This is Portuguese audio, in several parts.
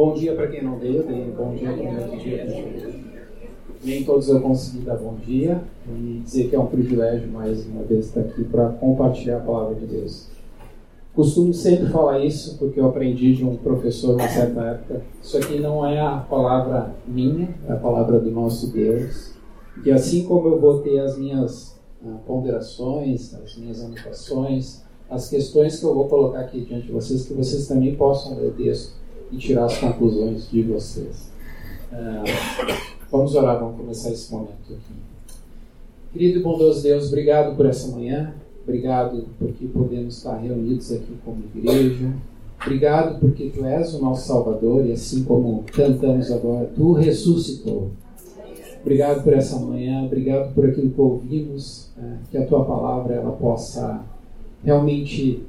Bom dia para quem não veio, bom dia para quem dia. Nem todos eu consegui dar bom dia e dizer que é um privilégio mais uma vez estar aqui para compartilhar a palavra de Deus. Costumo sempre falar isso porque eu aprendi de um professor na certa época. Isso aqui não é a palavra minha, é a palavra do nosso Deus. E assim como eu vou ter as minhas uh, ponderações, as minhas anotações, as questões que eu vou colocar aqui diante de vocês, que vocês também possam ler o texto e tirar as conclusões de vocês. Uh, vamos orar, vamos começar esse momento aqui. Querido e bondoso Deus, obrigado por essa manhã. Obrigado porque podemos estar reunidos aqui como igreja. Obrigado porque Tu és o nosso Salvador e assim como cantamos agora, Tu ressuscitou. Obrigado por essa manhã, obrigado por aquilo que ouvimos, é, que a Tua palavra ela possa realmente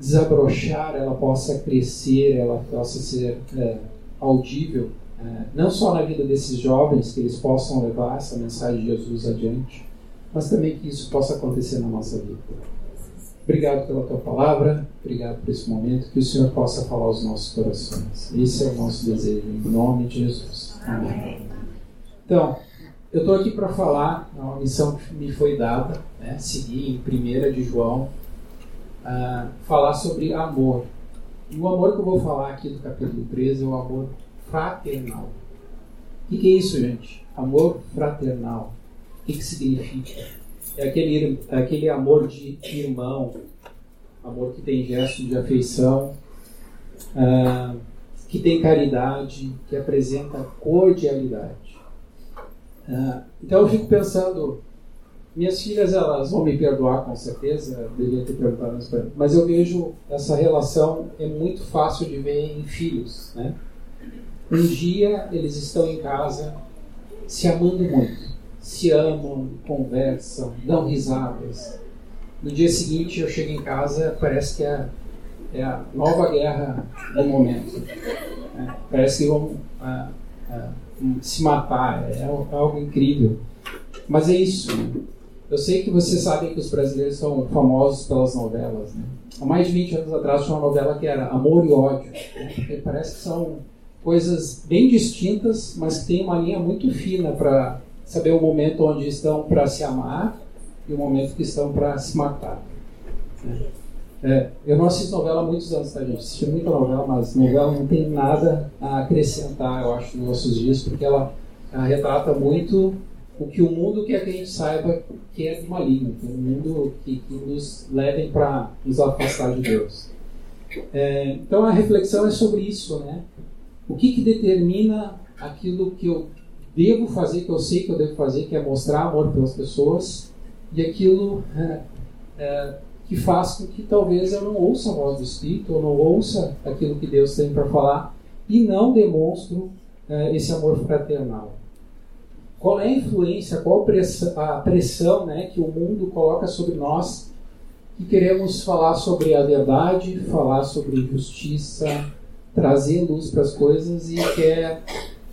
desabrochar, ela possa crescer, ela possa ser é, audível, é, não só na vida desses jovens, que eles possam levar essa mensagem de Jesus adiante, mas também que isso possa acontecer na nossa vida. Obrigado pela tua palavra, obrigado por esse momento, que o Senhor possa falar aos nossos corações. Esse é o nosso desejo, em nome de Jesus. Amém. Então, eu estou aqui para falar, é uma missão que me foi dada, né, seguir em 1 de João, uh, falar sobre amor. E o amor que eu vou falar aqui do capítulo 13 é o amor fraternal. O que, é isso, gente? Amor fraternal. O que, que significa? É aquele, é aquele amor de irmão, amor que tem gesto de afeição, uh, que tem caridade, que apresenta cordialidade. Uh, então eu fico pensando, minhas filhas elas vão me perdoar com certeza, devia ter perguntado isso para mas eu vejo essa relação é muito fácil de ver em filhos, né? Um dia eles estão em casa se amando muito se amam, conversam, dão risadas. No dia seguinte eu chego em casa, parece que é, é a nova guerra do momento. É, parece que vão é, é, se matar, é, é algo incrível. Mas é isso. Eu sei que vocês sabem que os brasileiros são famosos pelas novelas. Né? Há mais de 20 anos atrás tinha uma novela que era Amor e Ódio. Né? Parece que são coisas bem distintas, mas que tem uma linha muito fina para saber o momento onde estão para se amar e o momento que estão para se matar. É, eu não assisto novela há muitos anos, tá, gente? Assisti muita novela, mas novela não tem nada a acrescentar, eu acho, nos nossos dias, porque ela, ela retrata muito o que o mundo quer que a gente saiba que é maligno, que é um mundo que, que nos levem para nos afastar de Deus. É, então a reflexão é sobre isso, né? O que, que determina aquilo que eu devo fazer, que eu sei que eu devo fazer, que é mostrar amor pelas pessoas, e aquilo é, é, que faz com que talvez eu não ouça a voz do Espírito, ou não ouça aquilo que Deus tem para falar, e não demonstro é, esse amor fraternal. Qual é a influência, qual a pressão né, que o mundo coloca sobre nós que queremos falar sobre a verdade, falar sobre justiça, trazer luz para as coisas e quer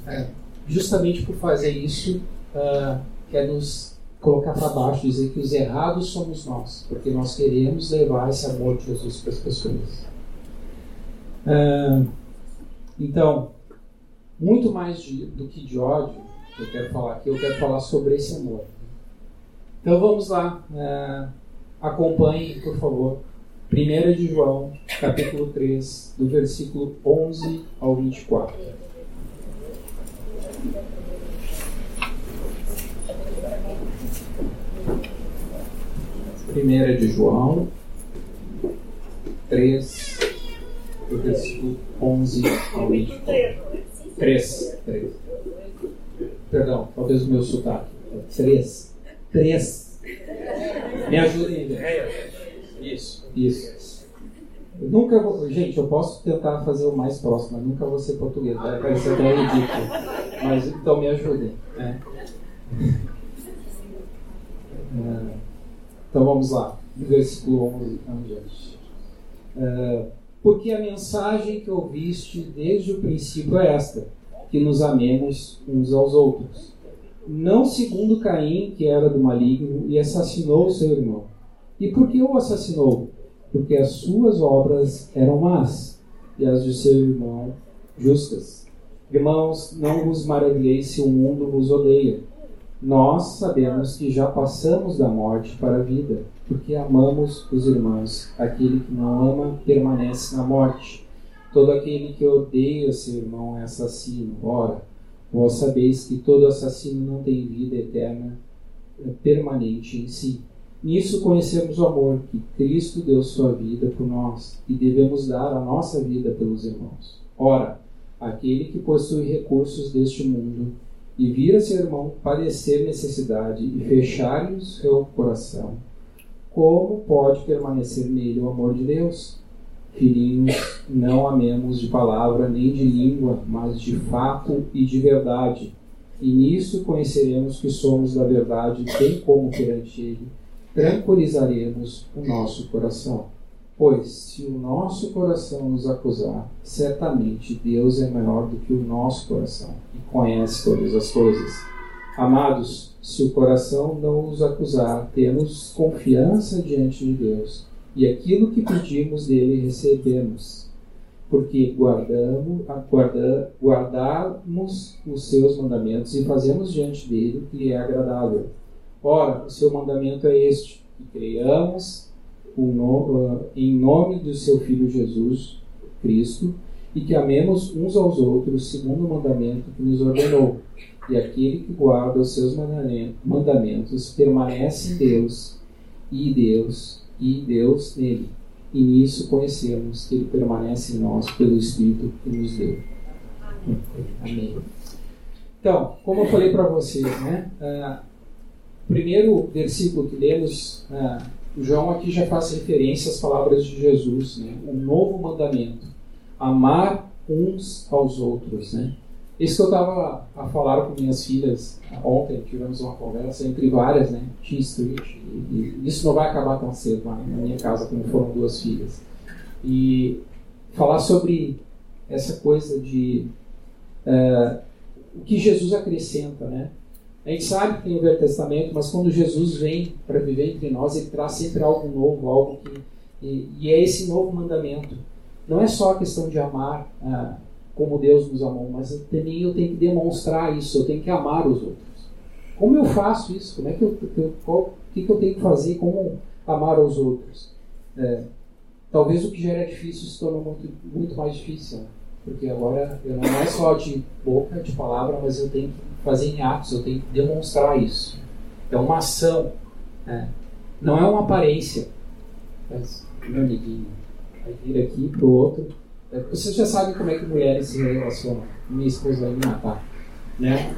é, justamente por fazer isso, uh, quer nos colocar para baixo, dizer que os errados somos nós, porque nós queremos levar esse amor de Jesus para as pessoas. Uh, então, muito mais de, do que de ódio, que eu quero falar aqui, eu quero falar sobre esse amor. Então vamos lá, uh, acompanhe, por favor, 1 de João, capítulo 3, do versículo 11 ao 24. Primeira de João 3, do versículo 11 ao 24. 3, 3. Perdão, talvez o meu sotaque. 3. 3. Me ajudem, Isso, isso. Eu nunca vou. Gente, eu posso tentar fazer o mais próximo, mas nunca vou ser português. Vai parecer até ridículo. Mas então me ajudem. Né? É, então vamos lá, versículo 11 adiante. É, porque a mensagem que ouviste desde o princípio é esta: que nos amemos uns aos outros. Não segundo Caim, que era do maligno e assassinou seu irmão. E por que o assassinou? porque as suas obras eram más e as de seu irmão justas. Irmãos, não vos maravilheis se o mundo vos odeia. Nós sabemos que já passamos da morte para a vida, porque amamos os irmãos. Aquele que não ama permanece na morte. Todo aquele que odeia seu irmão é assassino. Ora, vós sabeis que todo assassino não tem vida eterna eh, permanente em si. Nisso conhecemos o amor que Cristo deu sua vida por nós e devemos dar a nossa vida pelos irmãos. Ora, aquele que possui recursos deste mundo e vira seu irmão padecer necessidade e fechar-lhe o seu coração, como pode permanecer nele o amor de Deus? Filhinhos, não amemos de palavra nem de língua, mas de fato e de verdade. E nisso conheceremos que somos da verdade, bem como perante Ele tranquilizaremos o nosso coração. Pois, se o nosso coração nos acusar, certamente Deus é maior do que o nosso coração e conhece todas as coisas. Amados, se o coração não nos acusar, temos confiança diante de Deus e aquilo que pedimos dele recebemos, porque guardamos, guarda, guardamos os seus mandamentos e fazemos diante dele o que é agradável. Ora, o seu mandamento é este: que creiamos no, em nome do seu Filho Jesus Cristo e que amemos uns aos outros segundo o mandamento que nos ordenou. E aquele que guarda os seus mandamentos permanece em Deus e Deus e Deus nele. E nisso conhecemos que ele permanece em nós pelo Espírito que nos deu. Amém. Então, como eu falei para vocês, né? Uh, primeiro versículo que lemos uh, João aqui já faz referência às palavras de Jesus, né? um novo mandamento, amar uns aos outros. Né? Isso que eu estava a falar com minhas filhas ontem, tivemos uma conversa entre várias, né? T Street, e, e isso não vai acabar tão cedo na minha casa, como foram duas filhas. E falar sobre essa coisa de uh, o que Jesus acrescenta, né? A gente sabe que tem o Velho Testamento, mas quando Jesus vem para viver entre nós, ele traz sempre algo novo, algo que. E, e é esse novo mandamento. Não é só a questão de amar ah, como Deus nos amou, mas também eu tenho que demonstrar isso, eu tenho que amar os outros. Como eu faço isso? Como é que eu, eu qual, o que, que eu tenho que fazer? Como amar os outros? É, talvez o que já era difícil se tornou muito, muito mais difícil. Né? Porque agora eu não é só de boca, de palavra, mas eu tenho que fazer em atos, eu tenho que demonstrar isso. É uma ação, né? não é uma aparência. Mas, meu amiguinho, vai vir aqui pro outro. Vocês já sabem como é que mulheres se relacionam. Minha esposa vai me matar. Né?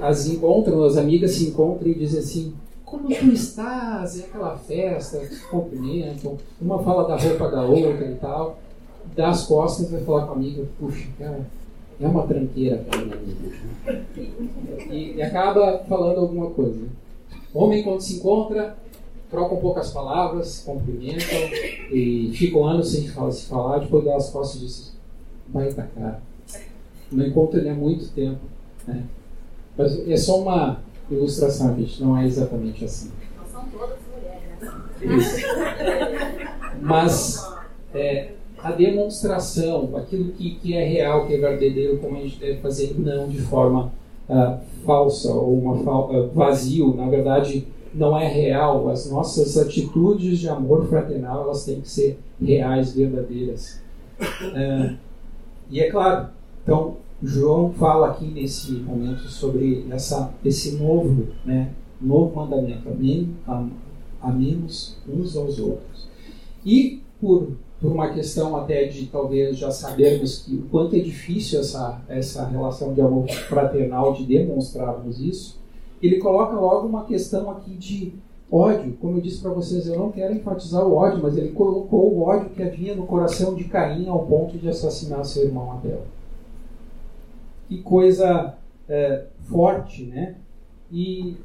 As encontram, as amigas se encontram e dizem assim: Como tu estás? É aquela festa, cumprimentam. Uma fala da roupa da outra e tal dá as costas e vai falar com a amiga, puxa, cara, é uma tranqueira aquela minha amiga. E, e, acaba falando alguma coisa. Homem, quando se encontra, trocam poucas palavras, cumprimentam e ficam anos sem se falar, depois dá as costas e diz, baita cara. No encontro ele há muito tempo. Né? Mas é só uma ilustração, gente, não é exatamente assim. Não são todas mulheres, né? Isso. Mas é, a demonstração, aquilo que, que é real, que é verdadeiro, como a gente deve fazer, não de forma uh, falsa ou uma uh, vazio, na verdade não é real. As nossas atitudes de amor fraternal elas têm que ser reais, verdadeiras. Uh, e é claro, então João fala aqui nesse momento sobre essa, esse novo, né, novo mandamento, amemos uns aos outros. E por por uma questão até de talvez já sabermos que o quanto é difícil essa, essa relação de amor fraternal, de demonstrarmos isso, ele coloca logo uma questão aqui de ódio. Como eu disse para vocês, eu não quero enfatizar o ódio, mas ele colocou o ódio que havia no coração de Caim ao ponto de assassinar seu irmão Abel. Que coisa é, forte, né? E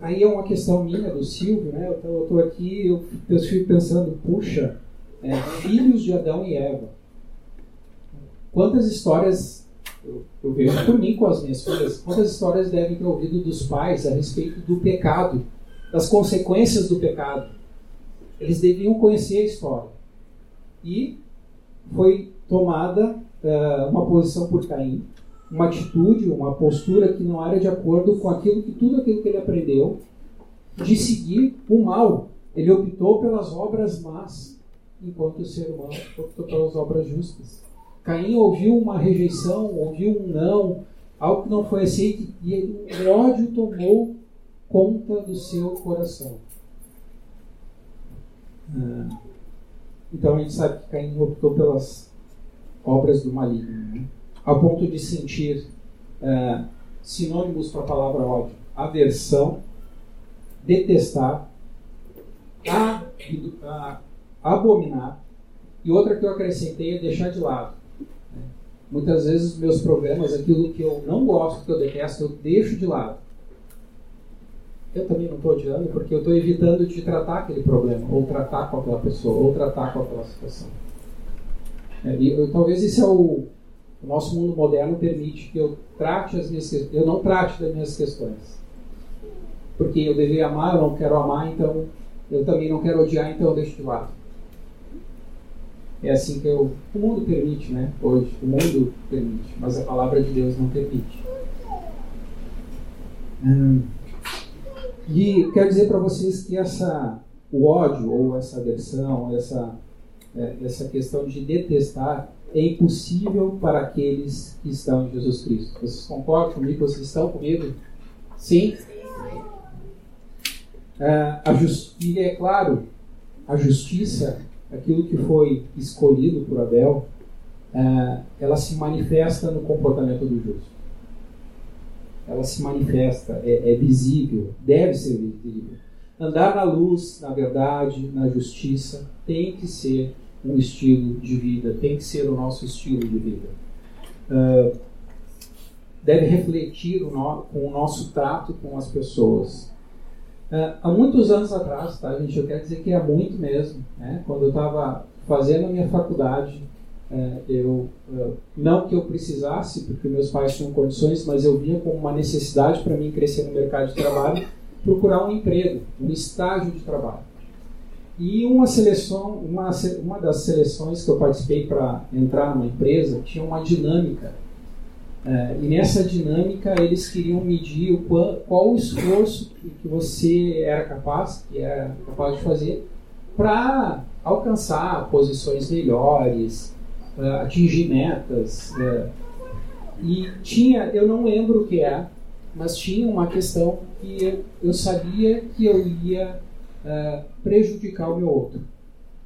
aí é uma questão minha, do Silvio, né? Eu estou aqui, eu, eu fico pensando, puxa, é, filhos de Adão e Eva. Quantas histórias, eu, vejo por mim com as minhas filhas, quantas histórias devem ter ouvido dos pais a respeito do pecado, das consequências do pecado. Eles deviam conhecer a história. E foi tomada uh, uma posição por Caim, uma atitude, uma postura que não era de acordo com aquilo que tudo aquilo que ele aprendeu de seguir o mal. Ele optou pelas obras más, enquanto o ser humano optou pelas obras justas. Caim ouviu uma rejeição, ouviu um não, algo que não foi aceito, e o ódio tomou conta do seu coração. Ah, então a gente sabe que Caim optou pelas obras do maligno, né? ao ponto de sentir uh, sinônimos para a palavra ódio: aversão, detestar, abominar, e outra que eu acrescentei é deixar de lado. Muitas vezes meus problemas, aquilo que eu não gosto, que eu detesto, eu deixo de lado eu também não estou odiando porque eu estou evitando de tratar aquele problema, ou tratar com aquela pessoa, ou tratar com aquela situação. É, e eu, talvez esse é o, o nosso mundo moderno permite que eu trate as minhas eu não trate das minhas questões. Porque eu deveria amar, eu não quero amar, então eu também não quero odiar, então eu deixo de lado. É assim que eu, o mundo permite, né? Hoje, o mundo permite, mas a palavra de Deus não permite. Hum. E quero dizer para vocês que essa, o ódio ou essa aversão, essa, é, essa questão de detestar é impossível para aqueles que estão em Jesus Cristo. Vocês concordam comigo? Vocês estão comigo? Sim? É, a. E é claro, a justiça, aquilo que foi escolhido por Abel, é, ela se manifesta no comportamento do justo ela se manifesta, é, é visível, deve ser visível. Andar na luz, na verdade, na justiça, tem que ser um estilo de vida, tem que ser o nosso estilo de vida. Uh, deve refletir o no, com o nosso trato com as pessoas. Uh, há muitos anos atrás, tá, gente? Eu quero dizer que é muito mesmo. Né? Quando eu estava fazendo a minha faculdade, é, eu, é, não que eu precisasse, porque meus pais tinham condições, mas eu via como uma necessidade para mim crescer no mercado de trabalho, procurar um emprego, um estágio de trabalho. E uma seleção, uma, uma das seleções que eu participei para entrar numa empresa tinha uma dinâmica. É, e nessa dinâmica eles queriam medir o qual, qual o esforço que você era capaz, que era capaz de fazer para alcançar posições melhores, uh, atingir metas. Uh, e tinha, eu não lembro o que é, mas tinha uma questão que eu, eu sabia que eu ia uh, prejudicar o meu outro.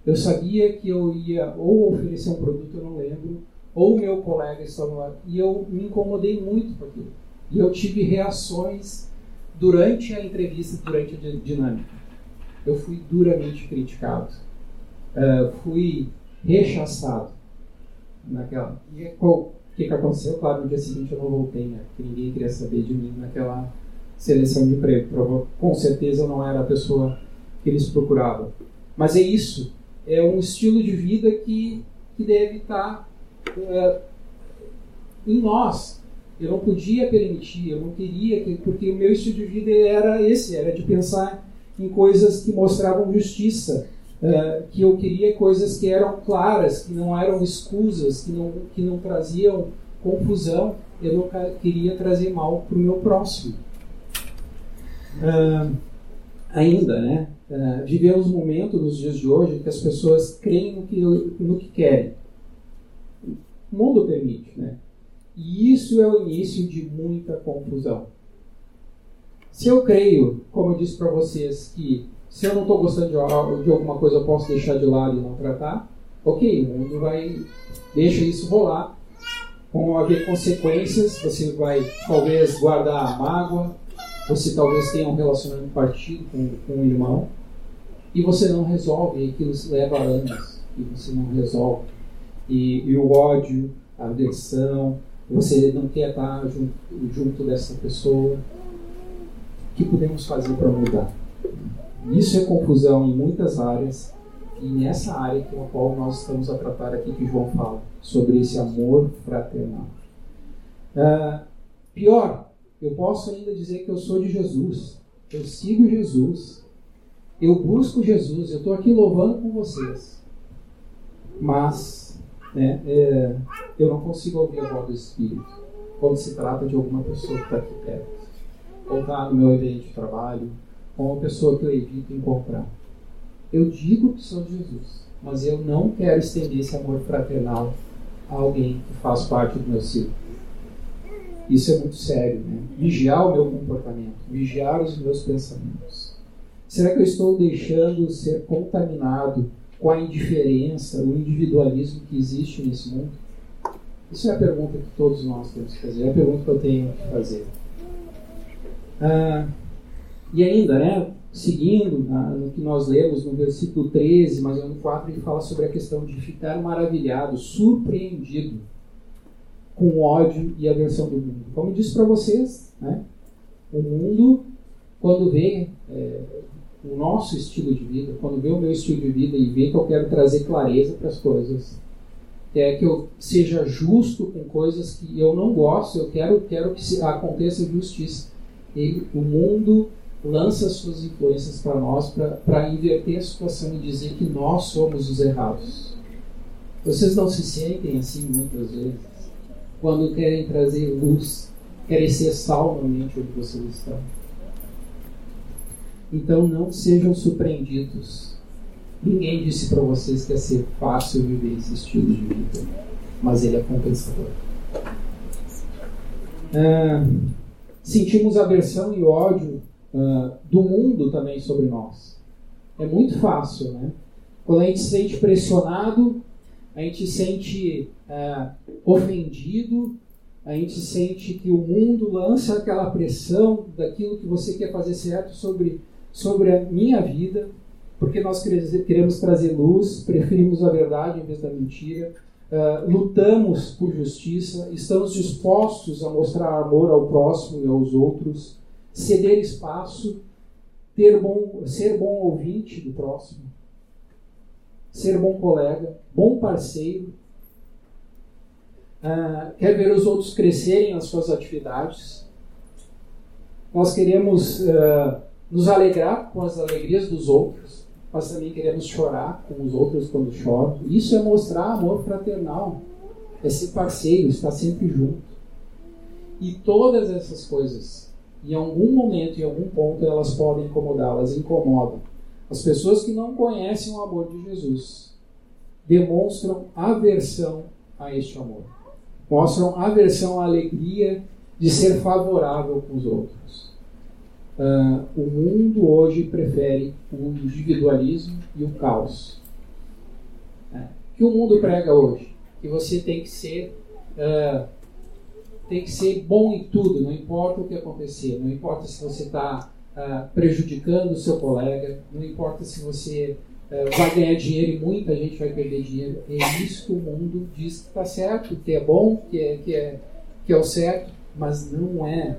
Eu sabia que eu ia ou oferecer um produto, eu não lembro, ou meu colega estava lá. E eu me incomodei muito com aquilo. E eu tive reações durante a entrevista, durante a dinâmica. Eu fui duramente criticado. Uh, fui rechaçado naquela. E qual, o que, que aconteceu? Claro, no dia seguinte eu não voltei, né? Porque ninguém queria saber de mim naquela seleção de emprego. Com certeza não era a pessoa que eles procuravam. Mas é isso. É um estilo de vida que, que deve estar é, em nós. Eu não podia permitir, eu não queria, porque o meu estilo de vida era esse, era de pensar em coisas que mostravam justiça, é, que eu queria coisas que eram claras, que não eram escusas, que não, que não traziam confusão. Eu não queria trazer mal para o meu próximo. Uh, ainda, né? Uh, vivemos um momento nos dias de hoje que as pessoas creem no que, no que querem. O mundo permite, né? E isso é o início de muita confusão. Se eu creio, como eu disse para vocês, que se eu não estou gostando de, de, alguma coisa, eu posso deixar de lado e não tratar. Ok, o mundo vai. Deixa isso rolar. Vão haver consequências. Você vai talvez guardar a mágoa. Você talvez tenha um relacionamento partido com, com um irmão. E você não resolve. E aquilo leva anos. E você não resolve. E, e o ódio, a aversão. Você não quer estar junto, junto dessa pessoa. O que podemos fazer para mudar? Isso é confusão em muitas áreas e nessa área que a qual nós estamos a tratar aqui que João fala sobre esse amor fraternal. Uh, pior, eu posso ainda dizer que eu sou de Jesus, eu sigo Jesus, eu busco Jesus, eu estou aqui louvando com vocês, mas né, é, eu não consigo ouvir a voz do Espírito quando se trata de alguma pessoa que está aqui perto, ou está no meu ambiente de trabalho, ou uma pessoa que eu evito encontrar. Eu digo que sou Jesus, mas eu não quero estender esse amor fraternal a alguém que faz parte do meu círculo. Isso é muito sério, né? Vigiar o meu comportamento, vigiar os meus pensamentos. Será que eu estou deixando ser contaminado com a indiferença, o individualismo que existe nesse mundo? Isso é a pergunta que todos nós temos que fazer, é a pergunta que eu tenho que fazer. Ah, e ainda, né, seguindo no que nós lemos no versículo 13, mas no 4, ele fala sobre a questão de ficar maravilhado, surpreendido com o ódio e a aversão do mundo. Como eu disse para vocês, né, o mundo, quando vê é, o nosso estilo de vida, quando vê o meu estilo de vida e vê que eu quero trazer clareza para as coisas, é que eu seja justo com coisas que eu não gosto, eu quero, quero que aconteça justiça. Ele, o mundo lança suas influências para nós para inverter a situação e dizer que nós somos os errados. Vocês não se sentem assim muitas vezes? Quando querem trazer luz, querem ser sal no ambiente onde vocês estão. Então não sejam surpreendidos. Ninguém disse para vocês que ia ser fácil viver esse estilo de vida, mas ele é compensador. Ah, sentimos aversão e ódio uh, do mundo também sobre nós. É muito fácil, né? Quando a gente se sente pressionado, a gente se sente uh, ofendido, a gente sente que o mundo lança aquela pressão daquilo que você quer fazer certo sobre, sobre a minha vida, porque nós queremos trazer luz, preferimos a verdade em vez da mentira, uh, lutamos por justiça, estamos dispostos a mostrar amor ao próximo e aos outros, ceder espaço, ter bom, ser bom ouvinte do próximo, ser bom colega, bom parceiro, uh, quer ver os outros crescerem nas suas atividades. Nós queremos uh, nos alegrar com as alegrias dos outros, mas também queremos chorar com os outros quando choram. Isso é mostrar amor fraternal, é ser parceiro, estar sempre junto. E todas essas coisas em algum momento, em algum ponto, elas podem incomodar, elas incomodam. As pessoas que não conhecem o amor de Jesus demonstram aversão a este amor. Mostram aversão à alegria de ser favorável com os outros. Uh, o mundo hoje prefere o individualismo e o caos. É. O que o mundo prega hoje? Que você tem que ser uh, tem que ser bom em tudo, não importa o que acontecer, não importa se você está uh, ah, prejudicando o seu colega, não importa se você vai ganhar dinheiro e muita gente vai perder dinheiro. É isso que o mundo diz que está certo, que é bom, que é, que, é, que é o certo, mas não é.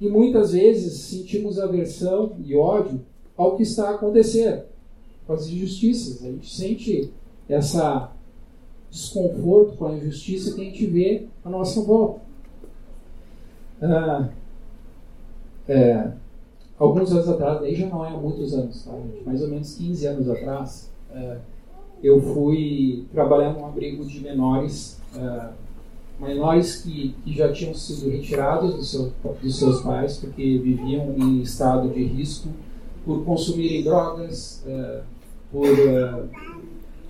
E muitas vezes sentimos aversão e ódio ao que está acontecendo, com as injustiças. A gente sente essa desconforto com a injustiça que a gente vê à nossa volta. Ah, é, alguns anos atrás, aí já não é muitos anos, tá, mais ou menos 15 anos atrás, é, eu fui trabalhar num abrigo de menores, é, menores que, que já tinham sido retirados do seu, dos seus pais porque viviam em estado de risco por consumirem drogas, é, por é,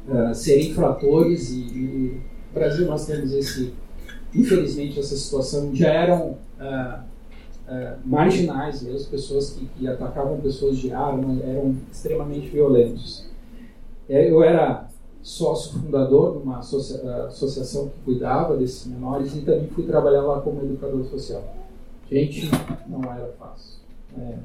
uh, serem infratores e, e, no Brasil nós temos esse, infelizmente, essa situação já eram uh, uh, marginais mesmo, pessoas que, que, atacavam pessoas de arma, eram extremamente violentos. Eu era sócio fundador de uma associa associação que cuidava desses menores e também fui trabalhar lá como educador social. Gente, não era fácil. É.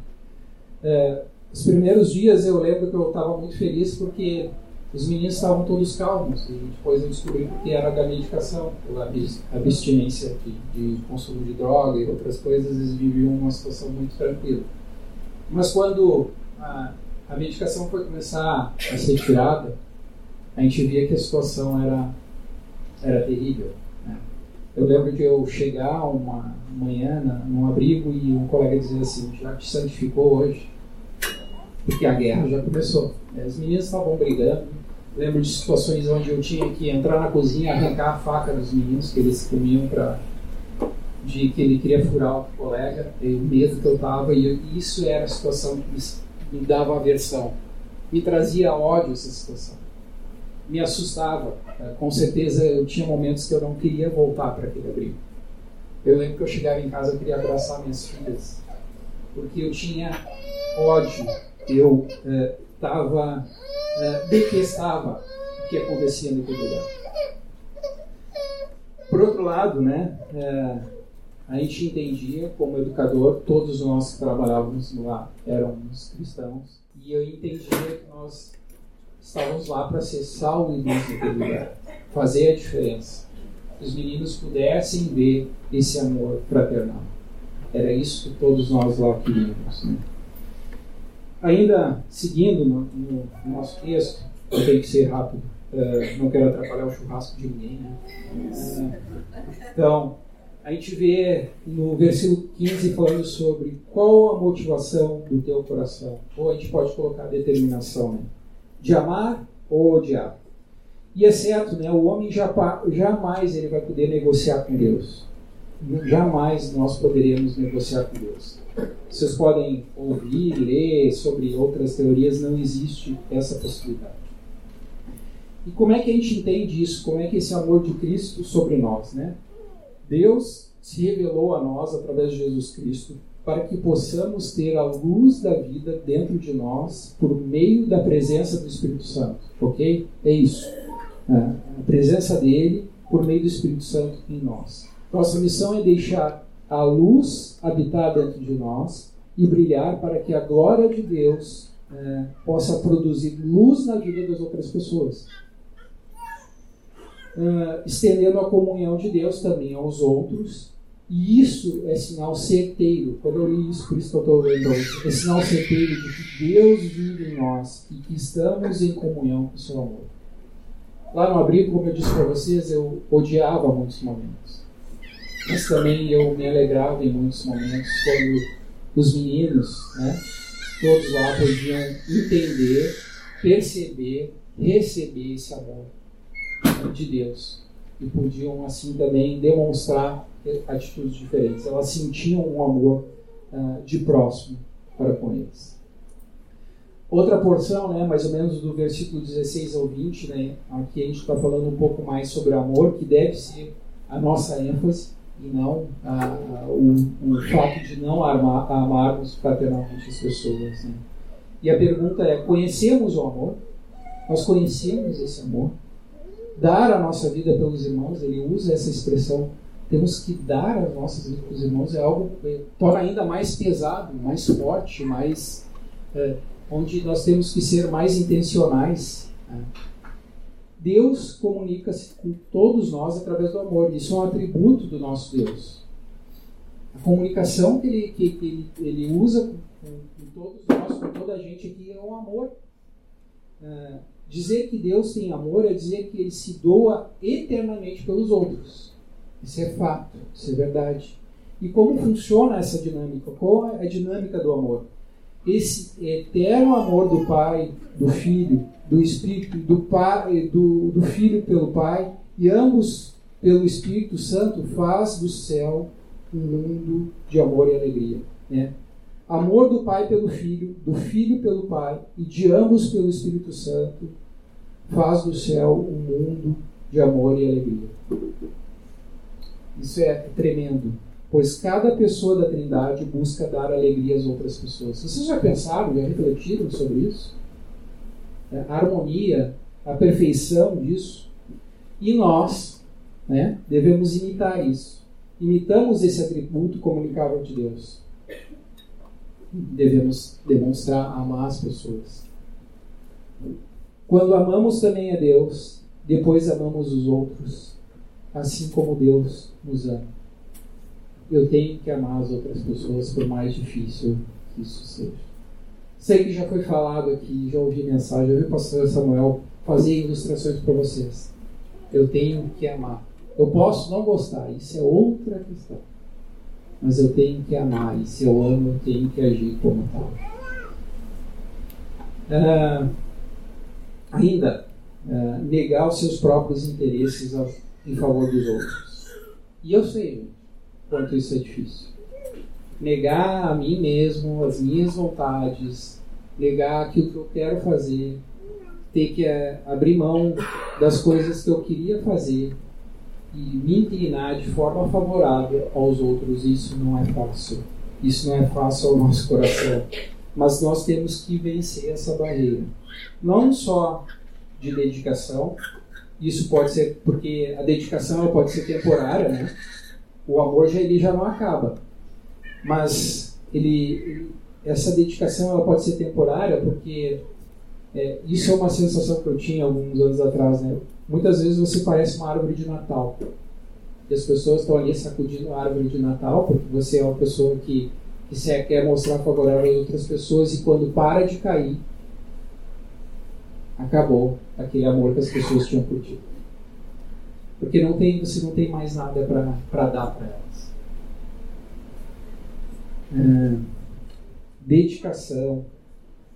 É, os primeiros dias eu lembro que eu estava muito feliz porque os meninos estavam todos calmos e depois eu descobri que era da medicação, pela abstinência de, de, consumo de droga e outras coisas, eles viviam uma situação muito tranquila. Mas quando a, a medicação foi começar a ser tirada, a gente via que a situação era, era terrível. Né? Eu lembro de eu chegar uma manhã num abrigo e um colega dizer assim, já te santificou hoje? Porque a guerra já começou. As meninas estavam brigando, lembro de situações onde eu tinha que entrar na cozinha, arrancar a faca dos meninos que eles comiam para de que ele queria furar o colega, o medo que eu tava e isso era a situação que me, me dava aversão, me trazia ódio essa situação, me assustava. É, com certeza eu tinha momentos que eu não queria voltar para aquele abrigo. Eu lembro que eu chegava em casa eu queria abraçar minhas filhas, porque eu tinha ódio, eu estava é, é, detestava o que acontecia naquele lugar. Por outro lado, né, é, a gente entendia, como educador, todos nós que trabalhávamos lá éramos cristãos, e eu entendia que nós estávamos lá para ser sal e luz naquele lugar, fazer a diferença. Que os meninos pudessem ver esse amor fraternal. Era isso que todos nós lá queríamos. Né? Ainda seguindo no, no, nosso texto, eu tenho que ser rápido, uh, não quero atrapalhar o churrasco de ninguém. Né? Uh, então, a gente vê no versículo 15 falando sobre qual a motivação do teu coração. Ou a gente pode colocar determinação, né? De amar ou odiar. E é certo, né? O homem já, jamais ele vai poder negociar com Deus. Jamais nós poderemos negociar com Deus. Vocês podem ouvir, ler sobre outras teorias, não existe essa possibilidade. E como é que a gente entende isso? Como é que esse amor de Cristo sobre nós, né? Deus se revelou a nós através de Jesus Cristo para que possamos ter a luz da vida dentro de nós por meio da presença do Espírito Santo. Ok? É isso. É, a presença dele por meio do Espírito Santo em nós. Nossa missão é deixar a luz habitar dentro de nós e brilhar para que a glória de Deus é, possa produzir luz na vida das outras pessoas uh, estendendo a comunhão de Deus também aos outros. E isso é sinal certeiro. Quando eu li isso, por isso que eu estou lendo hoje, é sinal certeiro de que Deus vive em nós e que estamos em comunhão com o seu amor. Lá no abrigo, como eu disse para vocês, eu odiava muitos momentos. Mas também eu me alegrava em muitos momentos quando os meninos, né, todos lá podiam entender, perceber, receber esse amor de Deus e podiam assim também demonstrar atitudes diferentes. Elas sentiam um amor uh, de próximo para com eles. Outra porção, né, mais ou menos do versículo 16 ao 20, né, aqui a gente está falando um pouco mais sobre amor, que deve ser a nossa ênfase e não uh, o, o, fato de não amarmos fraternalmente as pessoas. Né. E a pergunta é: conhecemos o amor? Nós conhecemos esse amor? dar a nossa vida pelos irmãos, ele usa essa expressão, temos que dar as nossas pelos irmãos, é algo que torna ainda mais pesado, mais forte, mais. É, onde nós temos que ser mais intencionais. Né? Deus comunica-se com todos nós através do amor, isso é um atributo do nosso Deus. A comunicação que ele, que, que ele, ele usa com, com, todos nós, com toda a gente aqui, é o amor. É, Dizer que Deus tem amor é dizer que ele se doa eternamente pelos outros. Isso é fato, isso é verdade. E como funciona essa dinâmica? Qual é a dinâmica do amor? Esse eterno amor do Pai, do Filho, do Espírito, do, pai, do, do Filho pelo Pai, e ambos pelo Espírito Santo, faz do céu um mundo de amor e alegria. Né? Amor do Pai pelo Filho, do Filho pelo Pai e de ambos pelo Espírito Santo faz do céu um mundo de amor e alegria. Isso é tremendo, pois cada pessoa da Trindade busca dar alegria às outras pessoas. Vocês já pensaram, já refletiram sobre isso? É, a harmonia, a perfeição disso. E nós né, devemos imitar isso. Imitamos esse atributo comunicável de Deus devemos demonstrar amar as pessoas. Quando amamos também a Deus, depois amamos os outros, assim como Deus nos ama. Eu tenho que amar as outras pessoas, por mais difícil que isso seja. Sei que já foi falado aqui, já ouvi mensagem, já vi o pastor Samuel fazer ilustrações para vocês. Eu tenho que amar. Eu posso não gostar, isso é outra questão mas eu tenho que amar, e se eu amo, eu tenho que agir como tal. Uh, ainda, uh, negar os seus próprios interesses ao, em favor dos outros. E eu sei quanto isso é difícil. Negar a mim mesmo, as minhas vontades, negar aquilo que eu quero fazer, ter que uh, abrir mão das coisas que eu queria fazer e me inclinar de forma favorável aos outros, isso não é fácil. Isso não é fácil ao nosso coração. Mas nós temos que vencer essa barreira. Não só de dedicação, isso pode ser porque a dedicação pode ser temporária, né? O amor já ele já não acaba. Mas ele essa dedicação ela pode ser temporária porque é, isso é uma sensação que eu tinha alguns anos atrás, né? Muitas vezes você parece uma árvore de Natal. E as pessoas estão ali sacudindo a árvore de Natal porque você é uma pessoa que, que quer mostrar favorável às outras pessoas e quando para de cair, acabou aquele amor que as pessoas tinham por ti. Porque não tem, você não tem mais nada para dar para elas. É, dedicação,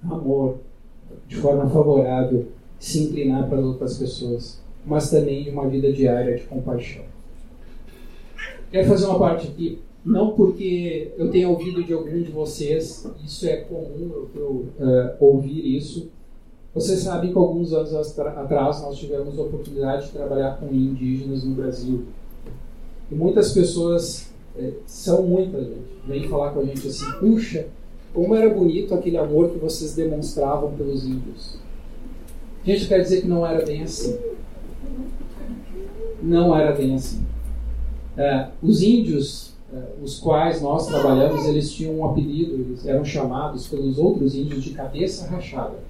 amor, de forma favorável, se inclinar para as outras pessoas, mas também uma vida diária de compaixão. Quero fazer uma parte aqui, não porque eu tenha ouvido de algum de vocês, isso é comum eu, eu uh, ouvir isso, você sabe que alguns anos atrás nós tivemos a oportunidade de trabalhar com indígenas no Brasil. E muitas pessoas, é, são muitas, gente, vêm falar com a gente assim: puxa, como era bonito aquele amor que vocês demonstravam pelos índios. Gente quer dizer que não era bem assim. Não era bem assim. É, os índios, é, os quais nós trabalhamos, eles tinham um apelido, eles eram chamados pelos outros índios de cabeça rachada.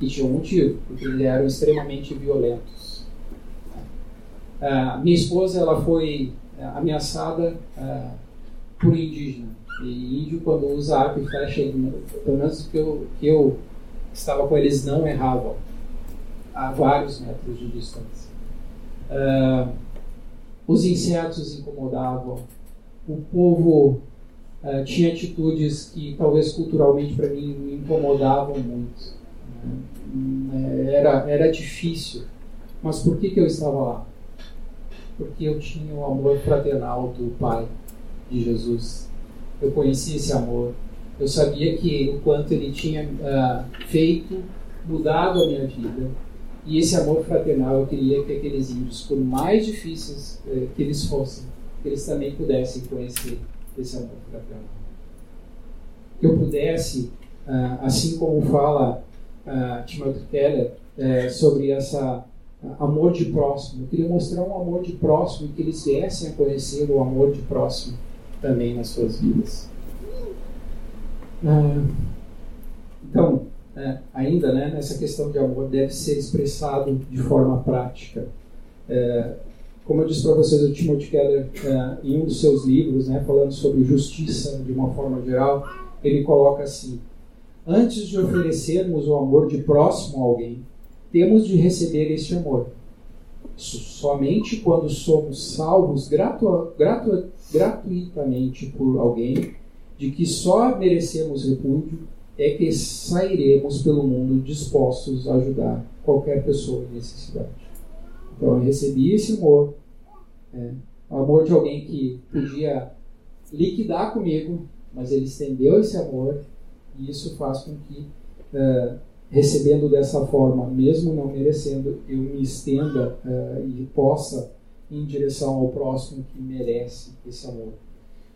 E tinha um motivo, porque eles eram extremamente violentos. Uh, minha esposa ela foi uh, ameaçada uh, por indígena. E índio, quando usa arco e flecha, pelo menos que eu, que eu estava com eles, não erravam a vários metros de distância. Uh, os insetos incomodavam. O povo uh, tinha atitudes que talvez culturalmente para mim me incomodavam muito. Era, era difícil. Mas por que, que eu estava lá? Porque eu tinha o amor fraternal do Pai, de Jesus. Eu conhecia esse amor. Eu sabia que o quanto ele tinha uh, feito, mudado a minha vida. E esse amor fraternal eu queria que aqueles índios, por mais difíceis uh, que eles fossem, que eles também pudessem conhecer esse amor fraternal. Que eu pudesse, uh, assim como fala uh, Timothy Keller uh, sobre essa amor de próximo. Eu queria mostrar um amor de próximo e que eles viessem a conhecer o amor de próximo também nas suas vidas. Ah, então, é, ainda né, nessa questão de amor deve ser expressado de forma prática. É, como eu disse para vocês, o Timothy Keller, é, em um dos seus livros, né, falando sobre justiça de uma forma geral, ele coloca assim: Antes de oferecermos o amor de próximo a alguém, temos de receber este amor. Somente quando somos salvos gratu gratu gratuitamente por alguém, de que só merecemos repúdio, é que sairemos pelo mundo dispostos a ajudar qualquer pessoa em necessidade. Então eu recebi esse amor, é, o amor de alguém que podia liquidar comigo, mas ele estendeu esse amor e isso faz com que, uh, recebendo dessa forma, mesmo não merecendo, eu me estenda uh, e possa em direção ao próximo que merece esse amor.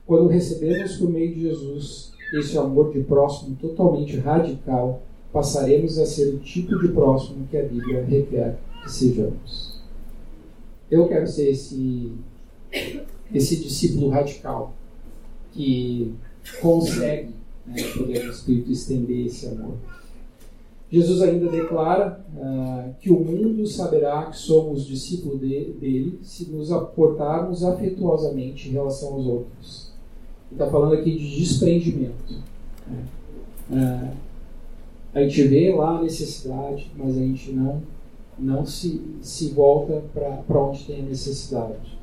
Quando recebemos por meio de Jesus esse amor de próximo totalmente radical, passaremos a ser o tipo de próximo que a Bíblia requer que sejamos. Eu quero ser esse, esse discípulo radical que consegue né, poder do Espírito estender esse amor. Jesus ainda declara uh, que o mundo saberá que somos discípulos de, dele se nos aportarmos afetuosamente em relação aos outros. Ele está falando aqui de desprendimento. Né? Uh, a gente vê lá a necessidade, mas a gente não, não se, se volta para onde tem a necessidade.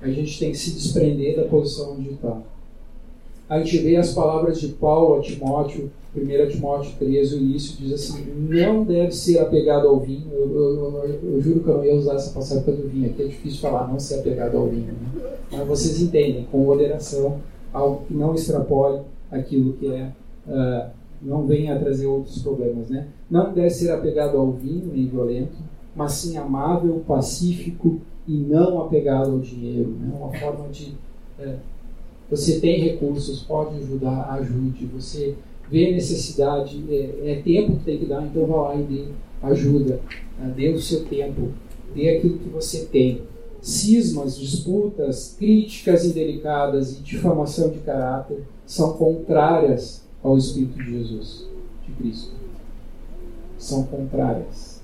A gente tem que se desprender da posição onde está. A gente vê as palavras de Paulo a Timóteo, 1 Timóteo 13, o início diz assim: não deve ser apegado ao vinho. Eu, eu, eu, eu juro que eu não ia usar essa passagem do vinho, aqui é difícil falar, não ser apegado ao vinho. Né? Mas vocês entendem, com moderação, algo que não extrapole aquilo que é. Uh, não venha a trazer outros problemas, né? Não deve ser apegado ao vinho nem violento, mas sim amável, pacífico e não apegado ao dinheiro. Né? Uma forma de é, você tem recursos, pode ajudar, ajude. Você vê necessidade, é, é, tempo que tem que dar, então vá lá e dê ajuda. Né? Dê o seu tempo, dê aquilo que você tem. Cismas, disputas, críticas indelicadas e difamação de caráter são contrárias ao Espírito de Jesus, de Cristo. São contrárias.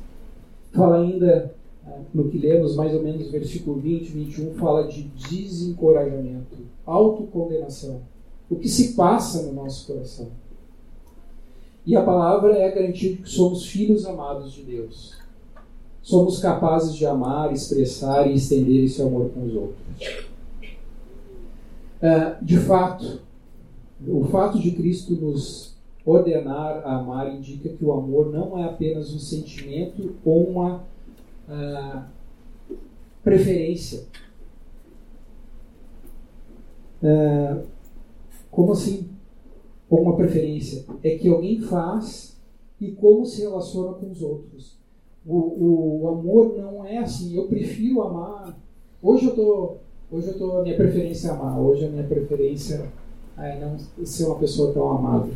Fala ainda né, no que lemos, mais ou menos versículo 20, 21, fala de desencorajamento, autocondenação. O que se passa no nosso coração. E a palavra é a garantia de que somos filhos amados de Deus. Somos capazes de amar, expressar e estender esse amor com os outros. Uh, de fato, o fato de Cristo nos ordenar a amar indica que o amor não é apenas um sentimento ou uma uh, preferência. Uh, como assim? Ou uma preferência? É que alguém faz e como se relaciona com os outros. O, o amor não é assim, eu prefiro amar. Hoje eu tô, hoje eu tô minha preferência é amar. Hoje a minha preferência é não ser uma pessoa tão amável.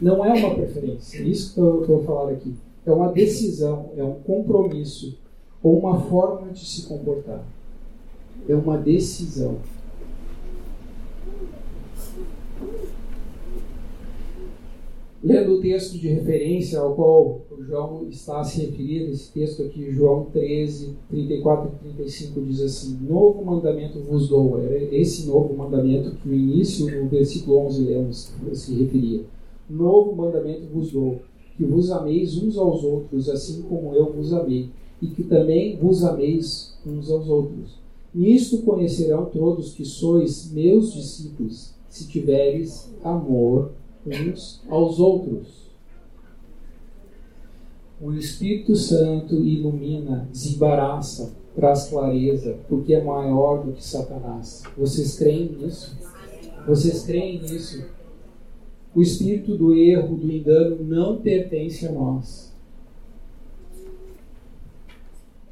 Não é uma preferência, é isso que eu estou falando aqui. É uma decisão, é um compromisso ou uma forma de se comportar. É uma decisão. Lendo o texto de referência ao qual o João está se referindo, esse texto aqui, João 13, 34 e 35, diz assim: Novo mandamento vos dou. Era esse novo mandamento que no início, no versículo 11, lemos, se referia. Novo mandamento vos dou, que vos ameis uns aos outros, assim como eu vos amei, e que também vos ameis uns aos outros. Nisto conhecerão todos que sois meus discípulos, se tiveres amor uns aos outros. O Espírito Santo ilumina, desembaraça, traz clareza, porque é maior do que Satanás. Vocês creem nisso? Vocês creem nisso? O espírito do erro, do engano, não pertence a nós.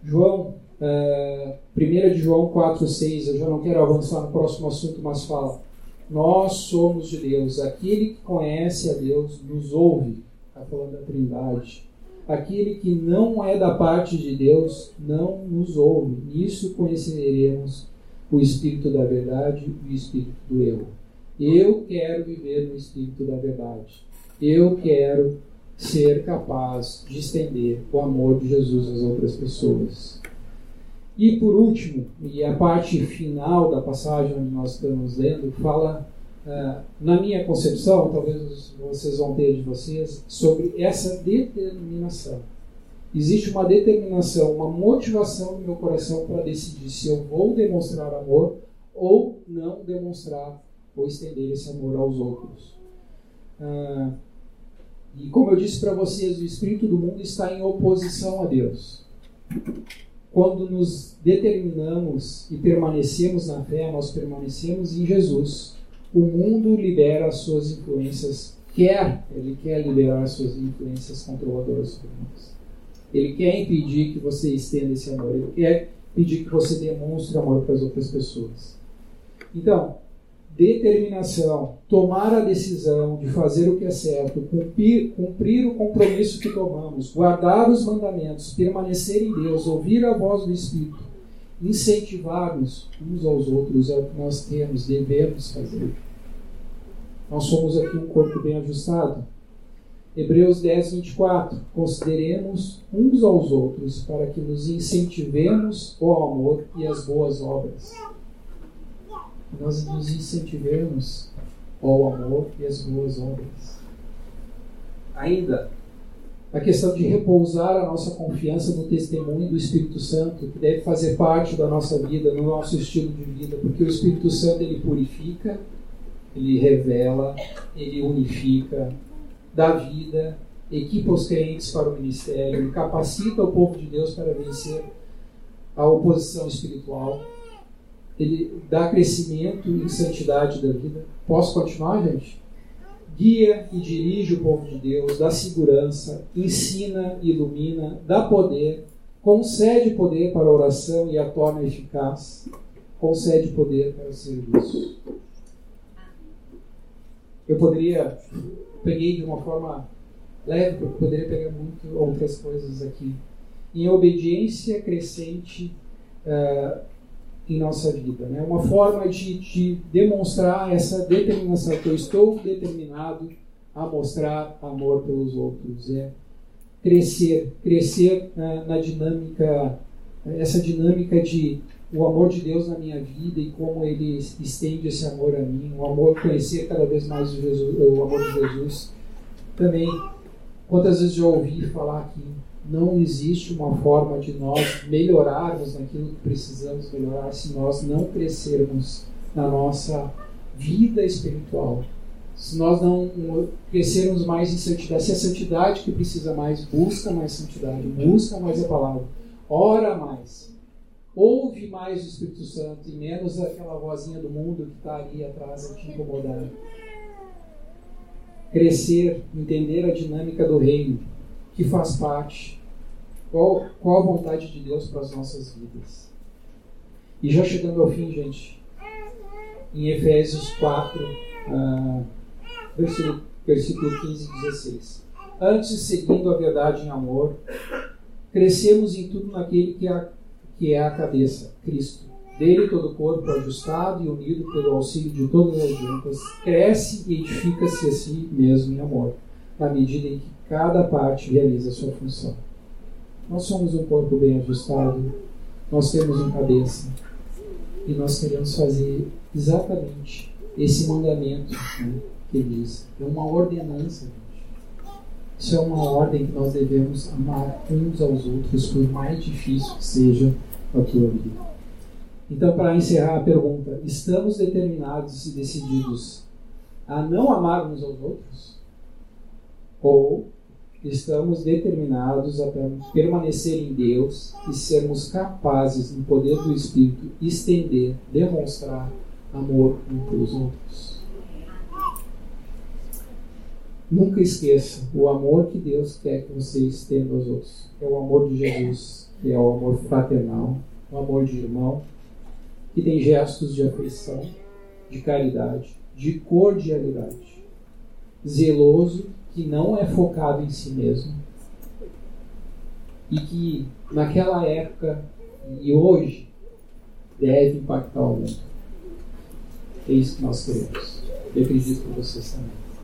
João, uh, 1 de João 4, 6, eu já não quero avançar no próximo assunto, mas fala nós somos de Deus. Aquele que conhece a Deus nos ouve. Está falando da Trindade. Aquele que não é da parte de Deus não nos ouve. Nisso conheceremos o Espírito da verdade e o Espírito do erro. Eu quero viver no Espírito da verdade. Eu quero ser capaz de estender o amor de Jesus às outras pessoas. E por último, e a parte final da passagem onde nós estamos lendo, fala, uh, na minha concepção, talvez vocês vão ter de vocês, sobre essa determinação. Existe uma determinação, uma motivação no meu coração para decidir se eu vou demonstrar amor ou não demonstrar ou estender esse amor aos outros. Uh, e como eu disse para vocês, o espírito do mundo está em oposição a Deus quando nos determinamos e permanecemos na fé, nós permanecemos em Jesus. O mundo libera as suas influências, quer, ele quer liberar as suas influências controladoras sobre nós. Ele quer impedir que você estenda esse amor, ele quer pedir que você demonstre amor para as outras pessoas. Então, determinação, tomar a decisão de fazer o que é certo, cumprir, cumprir o compromisso que tomamos, guardar os mandamentos, permanecer em Deus, ouvir a voz do Espírito, incentivar-nos uns aos outros é o que nós temos, devemos fazer. Nós somos aqui um corpo bem ajustado. Hebreus 10, 24. Consideremos uns aos outros para que nos incentivemos ao amor e às boas obras nós nos incentivemos ao amor e às boas obras. Ainda, a questão de repousar a nossa confiança no testemunho do Espírito Santo, que deve fazer parte da nossa vida, no nosso estilo de vida, porque o Espírito Santo ele purifica, ele revela, ele unifica, dá vida, equipa os crentes para o ministério, capacita o povo de Deus para vencer a oposição espiritual. Ele dá crescimento e santidade da vida. Posso continuar, gente? Guia e dirige o povo de Deus, dá segurança, ensina ilumina, dá poder, concede poder para a oração e a torna eficaz, concede poder para o serviço. Eu poderia, peguei de uma forma leve, porque poderia pegar muito outras coisas aqui. Em obediência crescente uh, em nossa vida. Né? Uma forma de, de demonstrar essa determinação, que eu estou determinado a mostrar amor pelos outros. É crescer, crescer na, na dinâmica, essa dinâmica de o amor de Deus na minha vida e como Ele estende esse amor a mim, o amor conhecer cada vez mais o, Jesus, o amor de Jesus. Também, quantas vezes já ouvi falar que não existe uma forma de nós melhorarmos naquilo que precisamos melhorar se nós não crescermos na nossa vida espiritual. Se nós não crescermos mais em santidade, se a santidade que precisa mais, busca mais santidade, busca mais a palavra, ora mais, ouve mais o Espírito Santo e menos aquela vozinha do mundo que está ali atrás a te incomodar. Crescer, entender a dinâmica do reino, que faz parte qual, qual a vontade de Deus para as nossas vidas? E já chegando ao fim, gente, em Efésios 4, uh, versículo, versículo 15 e 16. Antes, seguindo a verdade em amor, crescemos em tudo naquele que é, que é a cabeça, Cristo. Dele todo o corpo ajustado e unido pelo auxílio de todas as juntas, cresce e edifica-se a si mesmo em amor, na medida em que cada parte realiza a sua função. Nós somos um corpo bem ajustado, nós temos um cabeça e nós queremos fazer exatamente esse mandamento né, que diz. É uma ordenança, gente. Isso é uma ordem que nós devemos amar uns aos outros, por mais difícil que seja a tua vida. Então, para encerrar a pergunta, estamos determinados e decididos a não amar uns aos outros? Ou estamos determinados a permanecer em Deus e sermos capazes, no poder do Espírito, estender, demonstrar amor uns pelos outros. Nunca esqueça o amor que Deus quer que você estenda aos outros. É o amor de Jesus, que é o amor fraternal, o amor de irmão, que tem gestos de afeição, de caridade, de cordialidade, zeloso que não é focado em si mesmo e que naquela época e hoje deve impactar o mundo. É isso que nós queremos. Eu acredito que vocês também.